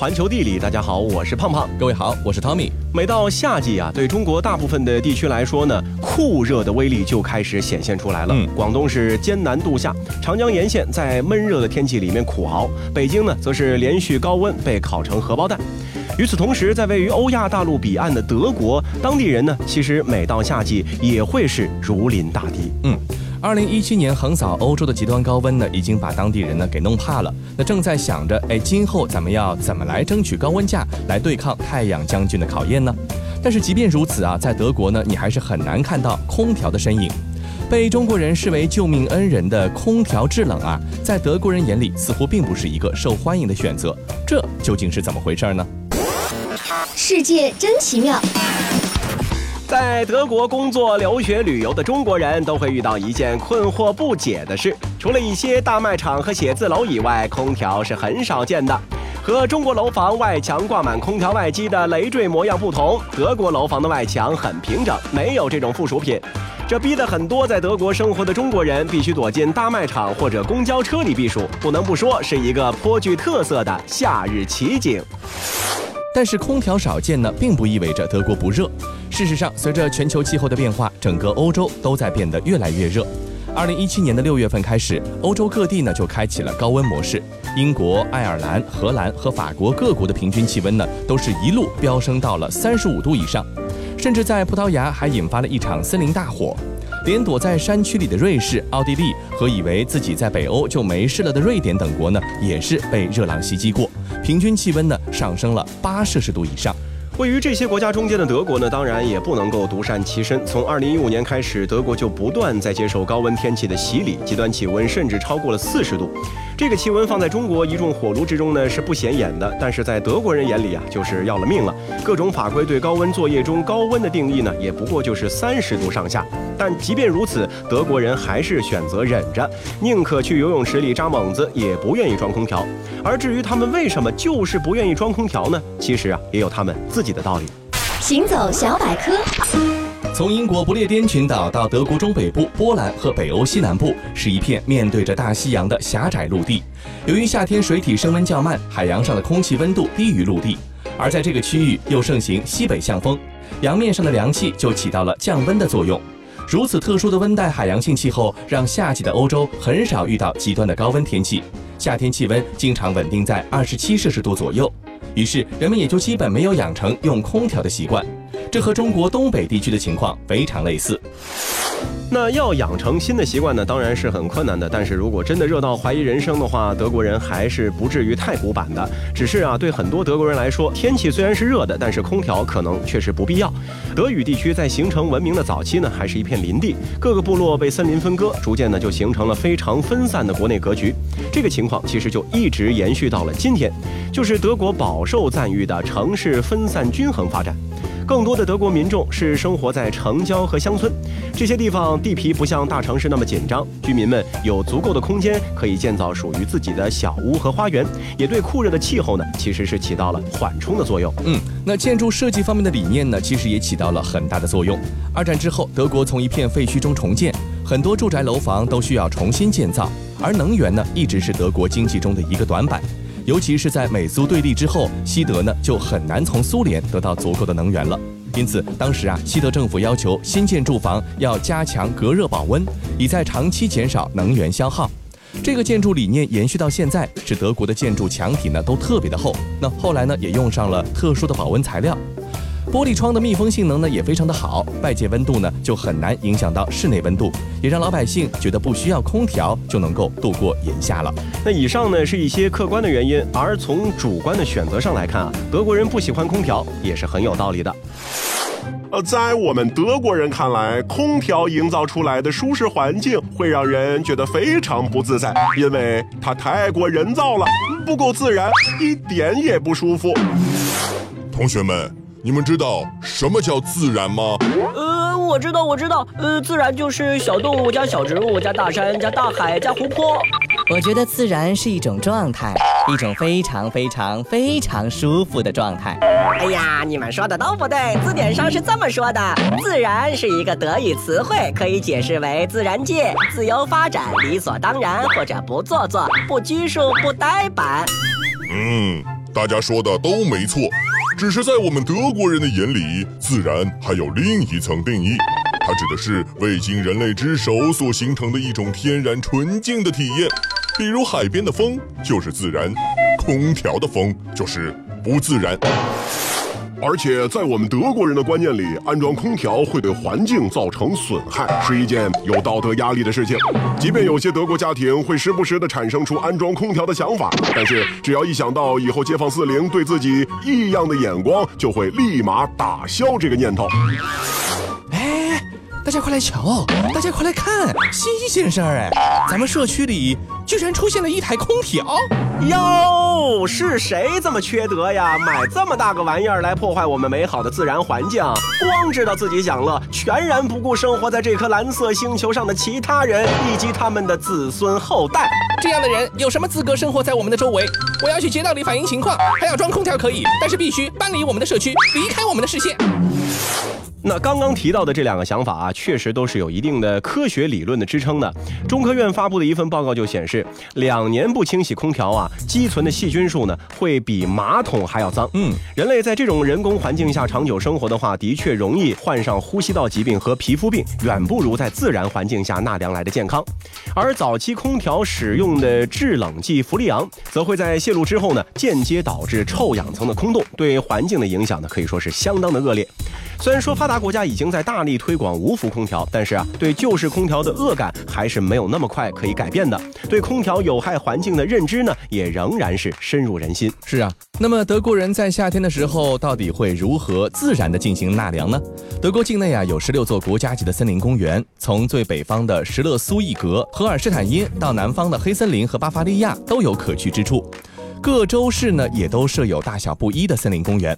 环球地理，大家好，我是胖胖。各位好，我是 Tommy。每到夏季啊，对中国大部分的地区来说呢，酷热的威力就开始显现出来了。嗯广东是艰难度夏，长江沿线在闷热的天气里面苦熬；北京呢，则是连续高温被烤成荷包蛋。与此同时，在位于欧亚大陆彼岸的德国，当地人呢，其实每到夏季也会是如临大敌。嗯，二零一七年横扫欧洲的极端高温呢，已经把当地人呢给弄怕了。那正在想着，哎，今后咱们要怎么来争取高温假，来对抗太阳将军的考验呢？但是即便如此啊，在德国呢，你还是很难看到空调的身影。被中国人视为救命恩人的空调制冷啊，在德国人眼里似乎并不是一个受欢迎的选择。这究竟是怎么回事呢？世界真奇妙。在德国工作、留学、旅游的中国人都会遇到一件困惑不解的事：除了一些大卖场和写字楼以外，空调是很少见的。和中国楼房外墙挂满空调外机的累赘模样不同，德国楼房的外墙很平整，没有这种附属品。这逼得很多在德国生活的中国人必须躲进大卖场或者公交车里避暑，不能不说是一个颇具特色的夏日奇景。但是空调少见呢，并不意味着德国不热。事实上，随着全球气候的变化，整个欧洲都在变得越来越热。二零一七年的六月份开始，欧洲各地呢就开启了高温模式。英国、爱尔兰、荷兰和法国各国的平均气温呢，都是一路飙升到了三十五度以上，甚至在葡萄牙还引发了一场森林大火。连躲在山区里的瑞士、奥地利和以为自己在北欧就没事了的瑞典等国呢，也是被热浪袭击过，平均气温呢上升了八摄氏度以上。位于这些国家中间的德国呢，当然也不能够独善其身。从2015年开始，德国就不断在接受高温天气的洗礼，极端气温甚至超过了40度。这个气温放在中国一众火炉之中呢是不显眼的，但是在德国人眼里啊，就是要了命了。各种法规对高温作业中高温的定义呢，也不过就是30度上下。但即便如此，德国人还是选择忍着，宁可去游泳池里扎猛子，也不愿意装空调。而至于他们为什么就是不愿意装空调呢？其实啊，也有他们自己己的道理。行走小百科，从英国不列颠群岛到德国中北部、波兰和北欧西南部，是一片面对着大西洋的狭窄陆地。由于夏天水体升温较慢，海洋上的空气温度低于陆地，而在这个区域又盛行西北向风，洋面上的凉气就起到了降温的作用。如此特殊的温带海洋性气候，让夏季的欧洲很少遇到极端的高温天气，夏天气温经常稳定在二十七摄氏度左右。于是人们也就基本没有养成用空调的习惯，这和中国东北地区的情况非常类似。那要养成新的习惯呢，当然是很困难的。但是如果真的热到怀疑人生的话，德国人还是不至于太古板的。只是啊，对很多德国人来说，天气虽然是热的，但是空调可能确实不必要。德语地区在形成文明的早期呢，还是一片林地，各个部落被森林分割，逐渐呢就形成了非常分散的国内格局。这个情况其实就一直延续到了今天，就是德国饱受赞誉的城市分散均衡发展。更多的德国民众是生活在城郊和乡村，这些地方地皮不像大城市那么紧张，居民们有足够的空间可以建造属于自己的小屋和花园，也对酷热的气候呢其实是起到了缓冲的作用。嗯，那建筑设计方面的理念呢，其实也起到了很大的作用。二战之后，德国从一片废墟中重建，很多住宅楼房都需要重新建造，而能源呢，一直是德国经济中的一个短板。尤其是在美苏对立之后，西德呢就很难从苏联得到足够的能源了。因此，当时啊，西德政府要求新建住房要加强隔热保温，以在长期减少能源消耗。这个建筑理念延续到现在，使德国的建筑墙体呢都特别的厚。那后来呢，也用上了特殊的保温材料。玻璃窗的密封性能呢也非常的好，外界温度呢就很难影响到室内温度，也让老百姓觉得不需要空调就能够度过炎夏了。那以上呢是一些客观的原因，而从主观的选择上来看啊，德国人不喜欢空调也是很有道理的。呃，在我们德国人看来，空调营造出来的舒适环境会让人觉得非常不自在，因为它太过人造了，不够自然，一点也不舒服。同学们，你们知道什么叫自然吗？呃，我知道，我知道，呃，自然就是小动物加小植物加大山加大海加湖泊。我觉得自然是一种状态，一种非常非常非常舒服的状态。哎呀，你们说的都不对，字典上是这么说的：自然是一个德语词汇，可以解释为自然界、自由发展、理所当然或者不做作、不拘束、不呆板。嗯，大家说的都没错，只是在我们德国人的眼里，自然还有另一层定义。它指的是未经人类之手所形成的一种天然纯净的体验。比如海边的风就是自然，空调的风就是不自然。而且在我们德国人的观念里，安装空调会对环境造成损害，是一件有道德压力的事情。即便有些德国家庭会时不时地产生出安装空调的想法，但是只要一想到以后街坊四邻对自己异样的眼光，就会立马打消这个念头。大家快来瞧，大家快来看，新鲜事儿哎！咱们社区里居然出现了一台空调。哟，是谁这么缺德呀？买这么大个玩意儿来破坏我们美好的自然环境，光知道自己享乐，全然不顾生活在这颗蓝色星球上的其他人以及他们的子孙后代。这样的人有什么资格生活在我们的周围？我要去街道里反映情况，还要装空调可以，但是必须搬离我们的社区，离开我们的视线。那刚刚提到的这两个想法啊，确实都是有一定的科学理论的支撑的。中科院发布的一份报告就显示，两年不清洗空调啊，积存的细菌数呢，会比马桶还要脏。嗯，人类在这种人工环境下长久生活的话，的确容易患上呼吸道疾病和皮肤病，远不如在自然环境下纳凉来的健康。而早期空调使用的制冷剂氟利昂，则会在泄露之后呢，间接导致臭氧层的空洞，对环境的影响呢，可以说是相当的恶劣。虽然说发发达国家已经在大力推广无氟空调，但是啊，对旧式空调的恶感还是没有那么快可以改变的。对空调有害环境的认知呢，也仍然是深入人心。是啊，那么德国人在夏天的时候到底会如何自然的进行纳凉呢？德国境内啊有十六座国家级的森林公园，从最北方的什勒苏伊格、荷尔施坦因到南方的黑森林和巴伐利亚都有可去之处。各州市呢也都设有大小不一的森林公园。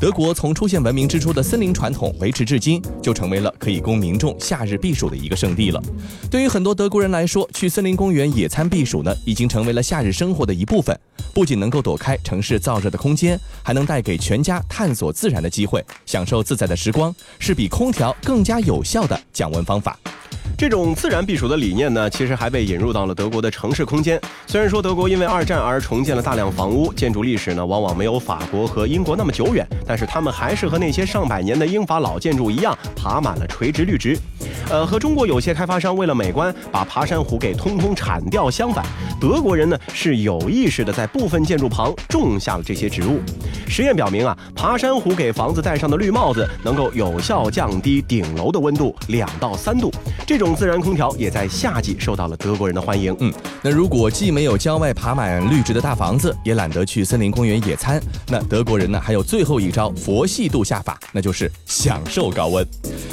德国从出现文明之初的森林传统维持至今，就成为了可以供民众夏日避暑的一个圣地了。对于很多德国人来说，去森林公园野餐避暑呢，已经成为了夏日生活的一部分。不仅能够躲开城市燥热的空间，还能带给全家探索自然的机会，享受自在的时光，是比空调更加有效的降温方法。这种自然避暑的理念呢，其实还被引入到了德国的城市空间。虽然说德国因为二战而重建了大量房屋，建筑历史呢往往没有法国和英国那么久远，但是他们还是和那些上百年的英法老建筑一样，爬满了垂直绿植。呃，和中国有些开发商为了美观把爬山虎给通通铲掉相反，德国人呢是有意识的在部分建筑旁种下了这些植物。实验表明啊，爬山虎给房子戴上的绿帽子能够有效降低顶楼的温度两到三度。这种自然空调也在夏季受到了德国人的欢迎。嗯，那如果既没有郊外爬满绿植的大房子，也懒得去森林公园野餐，那德国人呢还有最后一招佛系度夏法，那就是享受高温。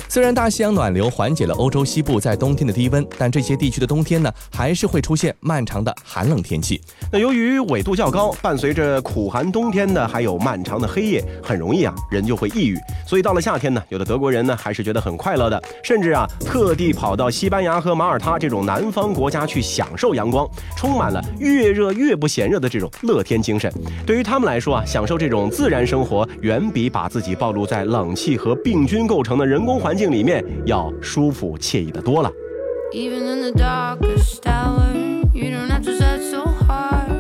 虽然大西洋暖流环缓解了欧洲西部在冬天的低温，但这些地区的冬天呢还是会出现漫长的寒冷天气。那由于纬度较高，伴随着苦寒冬天的还有漫长的黑夜，很容易啊人就会抑郁。所以到了夏天呢，有的德国人呢还是觉得很快乐的，甚至啊特地跑到西班牙和马耳他这种南方国家去享受阳光，充满了越热越不嫌热的这种乐天精神。对于他们来说啊，享受这种自然生活，远比把自己暴露在冷气和病菌构成的人工环境里面要舒服惬意的多了。 Even in the darkest hour, you don't have to search so hard.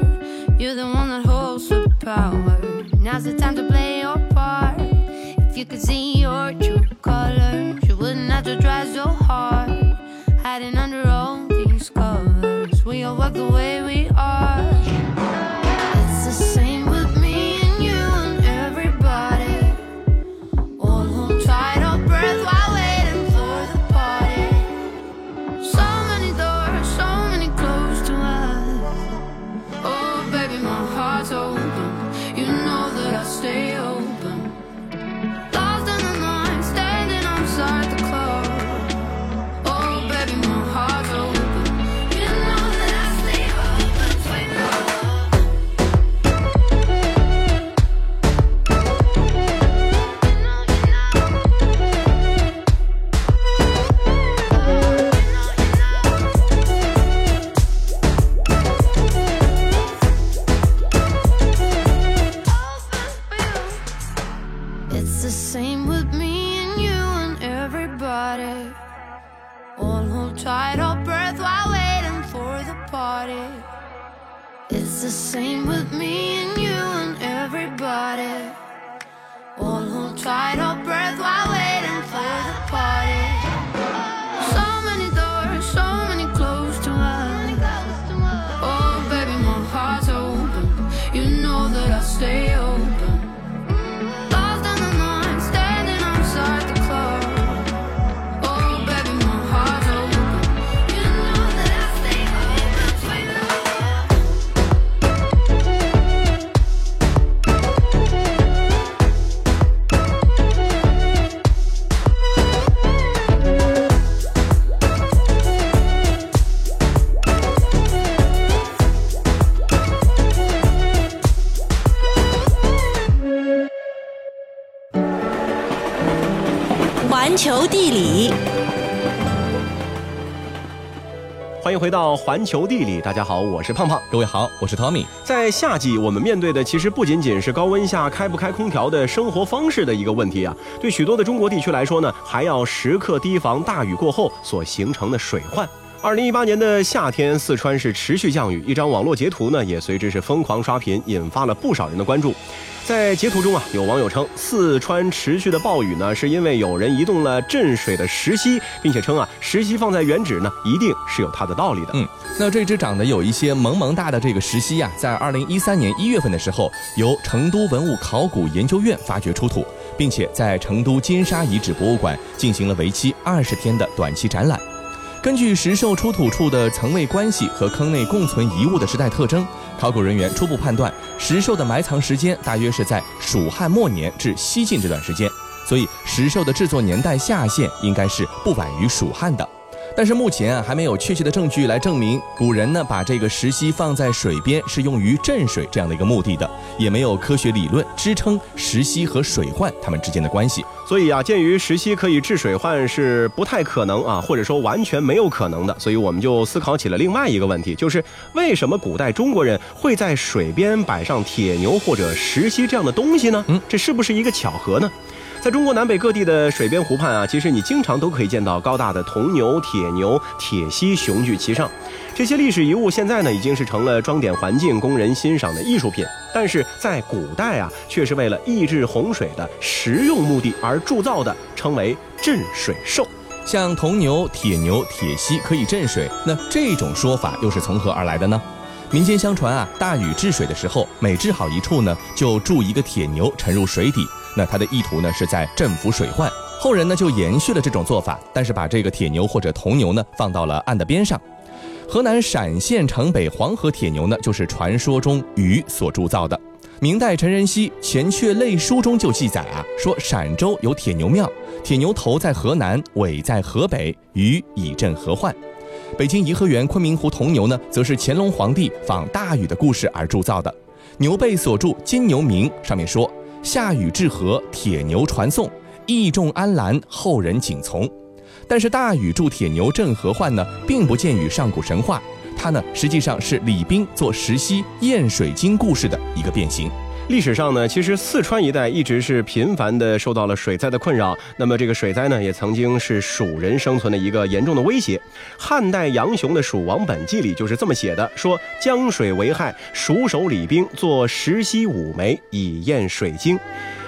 You're the one that holds the power. Now's the time to play your part. If you could see your true colors, you wouldn't have to try so hard. Hiding under all these covers, we all walk the 到环球地理，大家好，我是胖胖。各位好，我是 Tommy。在夏季，我们面对的其实不仅仅是高温下开不开空调的生活方式的一个问题啊，对许多的中国地区来说呢，还要时刻提防大雨过后所形成的水患。二零一八年的夏天，四川是持续降雨，一张网络截图呢也随之是疯狂刷屏，引发了不少人的关注。在截图中啊，有网友称四川持续的暴雨呢，是因为有人移动了镇水的石溪，并且称啊，石溪放在原址呢，一定是有它的道理的。嗯，那这只长得有一些萌萌哒的这个石溪啊，在二零一三年一月份的时候，由成都文物考古研究院发掘出土，并且在成都金沙遗址博物馆进行了为期二十天的短期展览。根据石兽出土处的层位关系和坑内共存遗物的时代特征，考古人员初步判断石兽的埋藏时间大约是在蜀汉末年至西晋这段时间，所以石兽的制作年代下限应该是不晚于蜀汉的。但是目前啊还没有确切的证据来证明古人呢把这个石溪放在水边是用于镇水这样的一个目的的，也没有科学理论支撑石溪和水患它们之间的关系。所以啊，鉴于石溪可以治水患是不太可能啊，或者说完全没有可能的，所以我们就思考起了另外一个问题，就是为什么古代中国人会在水边摆上铁牛或者石溪这样的东西呢？嗯，这是不是一个巧合呢？在中国南北各地的水边湖畔啊，其实你经常都可以见到高大的铜牛、铁牛、铁犀雄踞其上。这些历史遗物现在呢，已经是成了装点环境、供人欣赏的艺术品。但是在古代啊，却是为了抑制洪水的实用目的而铸造的，称为镇水兽。像铜牛、铁牛、铁犀可以镇水，那这种说法又是从何而来的呢？民间相传啊，大禹治水的时候，每治好一处呢，就铸一个铁牛沉入水底。那他的意图呢，是在镇抚水患。后人呢就延续了这种做法，但是把这个铁牛或者铜牛呢放到了岸的边上。河南陕县城北黄河铁牛呢，就是传说中禹所铸造的。明代陈仁熙《前阙类书》中就记载啊，说陕州有铁牛庙，铁牛头在河南，尾在河北，禹以镇河患。北京颐和园昆明湖铜牛呢，则是乾隆皇帝仿大禹的故事而铸造的，牛背所铸“金牛铭”上面说。夏禹治河，铁牛传颂，义重安澜，后人景从。但是大禹铸铁牛镇河患呢，并不见于上古神话，它呢实际上是李冰做石溪验水晶故事的一个变形。历史上呢，其实四川一带一直是频繁的受到了水灾的困扰。那么这个水灾呢，也曾经是蜀人生存的一个严重的威胁。汉代杨雄的《蜀王本纪》里就是这么写的：说江水为害，蜀守李冰作石溪五枚以验水经。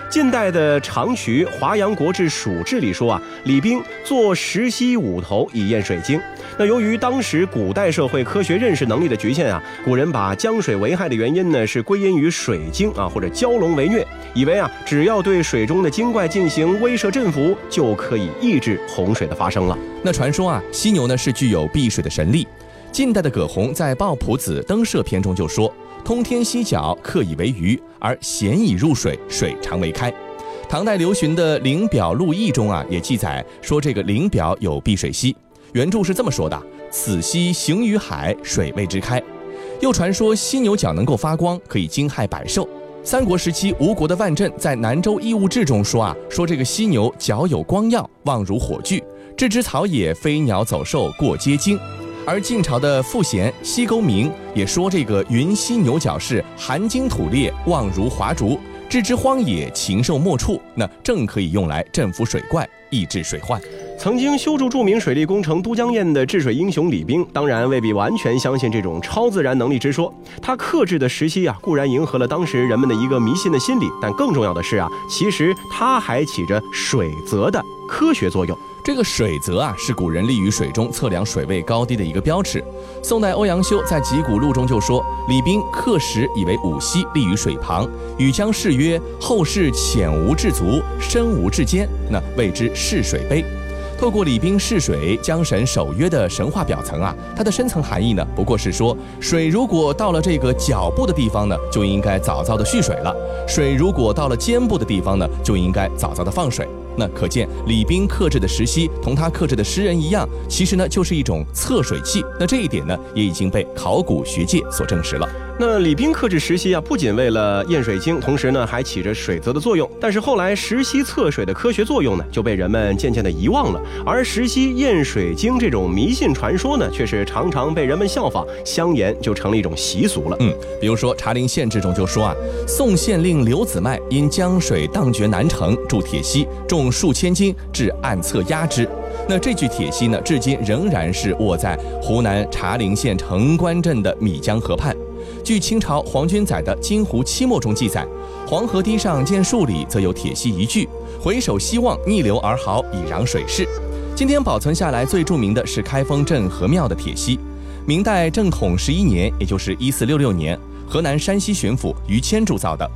近代的长渠《华阳国志·蜀志》里说啊，李冰作石溪五头以验水经。那由于当时古代社会科学认识能力的局限啊，古人把江水为害的原因呢是归因于水精啊或者蛟龙为虐，以为啊只要对水中的精怪进行威慑镇服，就可以抑制洪水的发生了。那传说啊，犀牛呢是具有避水的神力。近代的葛洪在《抱朴子登舍篇》中就说。通天犀角，刻以为鱼，而咸以入水，水常为开。唐代刘询的《灵表录异》中啊，也记载说这个灵表有避水溪，原著是这么说的：此溪行于海，水未之开。又传说犀牛角能够发光，可以惊骇百兽。三国时期吴国的万镇在《南州异物志》中说啊，说这个犀牛角有光耀，望如火炬，置之草野，飞鸟走兽过皆惊。而晋朝的傅贤《西沟明》也说，这个云犀牛角是含金土裂，望如华烛，置之荒野，禽兽莫处。那正可以用来镇服水怪，抑制水患。曾经修筑著名水利工程都江堰的治水英雄李冰，当然未必完全相信这种超自然能力之说。他克制的石溪啊，固然迎合了当时人们的一个迷信的心理，但更重要的是啊，其实他还起着水泽的科学作用。这个水泽啊，是古人立于水中测量水位高低的一个标尺。宋代欧阳修在《集古录》中就说：“李冰刻石以为五溪，立于水旁，禹将誓曰：后世浅无至足，深无至坚，那谓之试水碑。”透过李冰试水江神守约的神话表层啊，它的深层含义呢，不过是说水如果到了这个脚部的地方呢，就应该早早的蓄水了；水如果到了肩部的地方呢，就应该早早的放水。那可见李冰克制的石溪同他克制的诗人一样，其实呢就是一种测水器。那这一点呢也已经被考古学界所证实了。那李冰克制石溪啊，不仅为了验水晶，同时呢还起着水泽的作用。但是后来石溪测水的科学作用呢，就被人们渐渐的遗忘了。而石溪验水晶这种迷信传说呢，却是常常被人们效仿，相沿就成了一种习俗了。嗯，比如说《茶陵县志》中就说啊，宋县令刘子迈因江水荡绝南城，铸铁溪重用数千斤，至暗侧压之。那这具铁锡呢，至今仍然是卧在湖南茶陵县城关镇的米江河畔。据清朝黄君载的《金湖期末》中记载，黄河堤上见数里，则有铁锡一具，回首西望，逆流而毫，以攘水势。今天保存下来最著名的是开封镇河庙的铁锡。明代正统十一年，也就是一四六六年，河南山西巡抚于谦铸造的。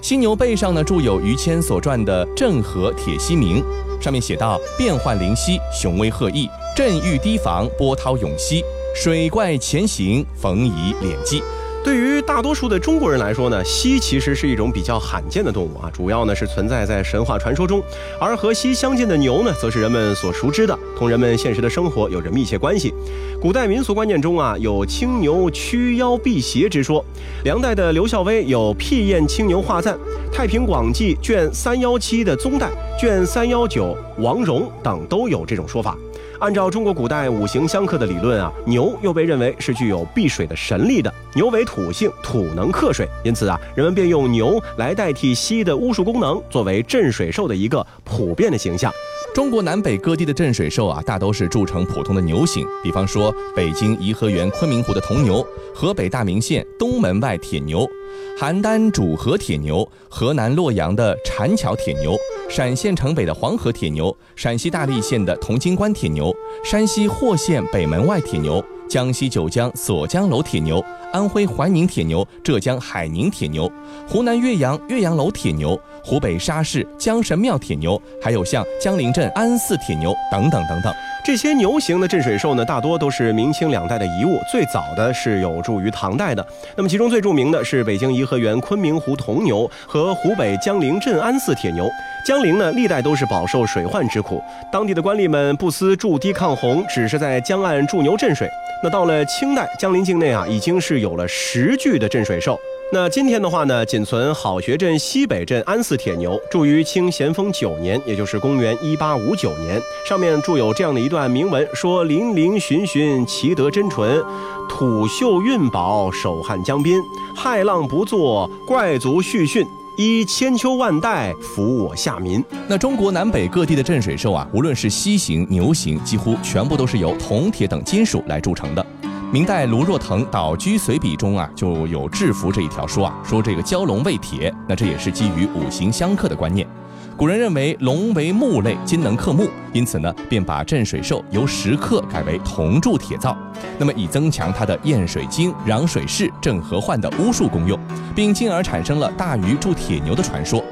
犀牛背上呢铸有于谦所撰的《镇河铁犀铭》，上面写道：“变幻灵犀，雄威赫毅，镇欲堤防，波涛涌溪，水怪潜行，逢疑敛迹。”对于大多数的中国人来说呢，犀其实是一种比较罕见的动物啊，主要呢是存在在神话传说中，而和犀相近的牛呢，则是人们所熟知的，同人们现实的生活有着密切关系。古代民俗观念中啊，有青牛驱妖辟邪之说。梁代的刘孝威有辟验青牛画赞，《太平广记》卷三幺七的宗代、卷三幺九王戎等都有这种说法。按照中国古代五行相克的理论啊，牛又被认为是具有避水的神力的。牛为土性，土能克水，因此啊，人们便用牛来代替犀的巫术功能，作为镇水兽的一个普遍的形象。中国南北各地的镇水兽啊，大都是铸成普通的牛形，比方说北京颐和园昆明湖的铜牛，河北大名县东门外铁牛，邯郸主河铁牛，河南洛阳的禅桥铁牛。陕县城北的黄河铁牛，陕西大荔县的铜金关铁牛，山西霍县北门外铁牛，江西九江锁江楼铁牛，安徽怀宁铁牛，浙江海宁铁牛，湖南岳阳岳阳楼铁牛，湖北沙市江神庙铁牛，还有像江陵镇安寺铁牛等等等等。这些牛形的镇水兽呢，大多都是明清两代的遗物，最早的是有助于唐代的。那么其中最著名的是北京颐和园昆明湖铜牛和湖北江陵镇安寺铁牛。江陵呢，历代都是饱受水患之苦，当地的官吏们不思筑堤抗洪，只是在江岸筑牛镇水。那到了清代，江陵境内啊，已经是有了十具的镇水兽。那今天的话呢，仅存好学镇西北镇安寺铁牛，铸于清咸丰九年，也就是公元一八五九年。上面铸有这样的一段铭文，说：“林林寻寻，其德真纯，土秀运宝，守汉江滨，骇浪不作，怪族续训。”依千秋万代，服我下民。那中国南北各地的镇水兽啊，无论是犀形、牛形，几乎全部都是由铜、铁等金属来铸成的。明代卢若腾《岛居随笔》中啊，就有制服这一条说啊，说这个蛟龙为铁，那这也是基于五行相克的观念。古人认为龙为木类，金能克木，因此呢，便把镇水兽由石刻改为铜铸铁造，那么以增强它的验水精、攘水势、镇河患的巫术功用，并进而产生了大禹铸铁牛的传说。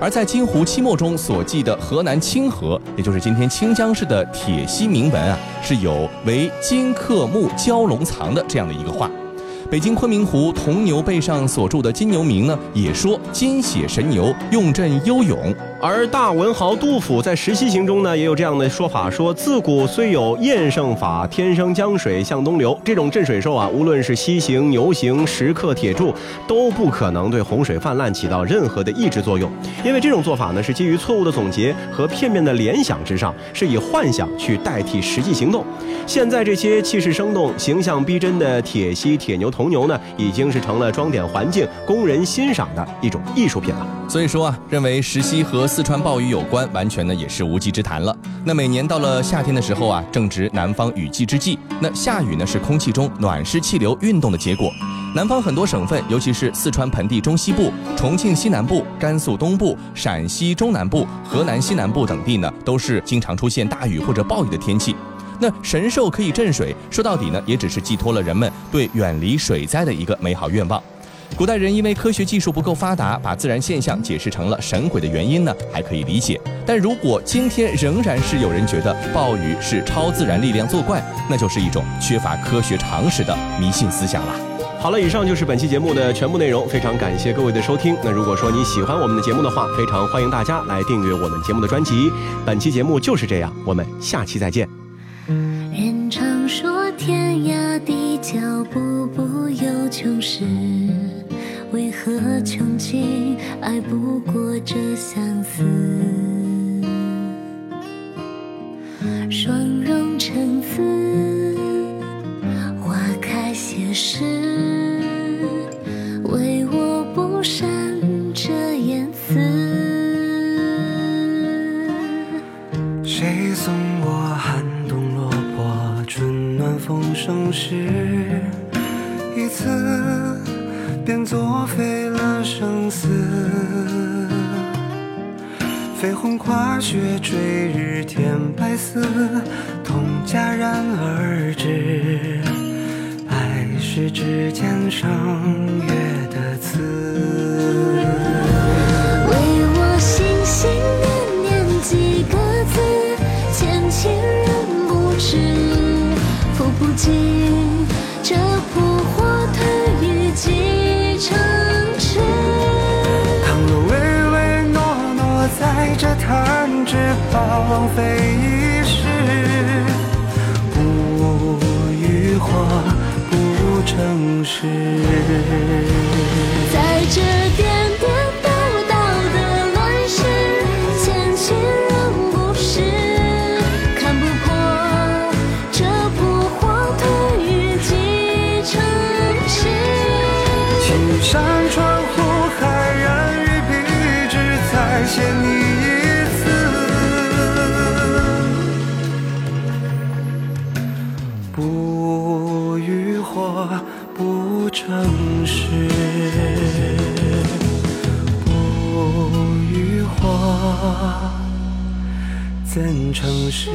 而在《金湖期末》中所记的河南清河，也就是今天清江市的铁西铭文啊，是有为金克木蛟龙藏的这样的一个话。北京昆明湖铜牛背上所铸的金牛铭呢，也说金血神牛用阵悠勇。而大文豪杜甫在《石溪行》中呢，也有这样的说法：说自古虽有验圣法，天生江水向东流。这种镇水兽啊，无论是犀形、牛形、石刻铁柱，都不可能对洪水泛滥起到任何的抑制作用。因为这种做法呢，是基于错误的总结和片面的联想之上，是以幻想去代替实际行动。现在这些气势生动、形象逼真的铁犀、铁牛、头牛呢，已经是成了装点环境、供人欣赏的一种艺术品了。所以说啊，认为石溪和四川暴雨有关，完全呢也是无稽之谈了。那每年到了夏天的时候啊，正值南方雨季之际，那下雨呢是空气中暖湿气流运动的结果。南方很多省份，尤其是四川盆地中西部、重庆西南部、甘肃东部、陕西中南部、河南西南部等地呢，都是经常出现大雨或者暴雨的天气。那神兽可以镇水，说到底呢，也只是寄托了人们对远离水灾的一个美好愿望。古代人因为科学技术不够发达，把自然现象解释成了神鬼的原因呢，还可以理解。但如果今天仍然是有人觉得暴雨是超自然力量作怪，那就是一种缺乏科学常识的迷信思想了。好了，以上就是本期节目的全部内容，非常感谢各位的收听。那如果说你喜欢我们的节目的话，非常欢迎大家来订阅我们节目的专辑。本期节目就是这样，我们下期再见。脚步不由穷时为何穷尽爱不过这相思？弹指芳浪费一世，不语话不成诗，城市不与我，怎成诗？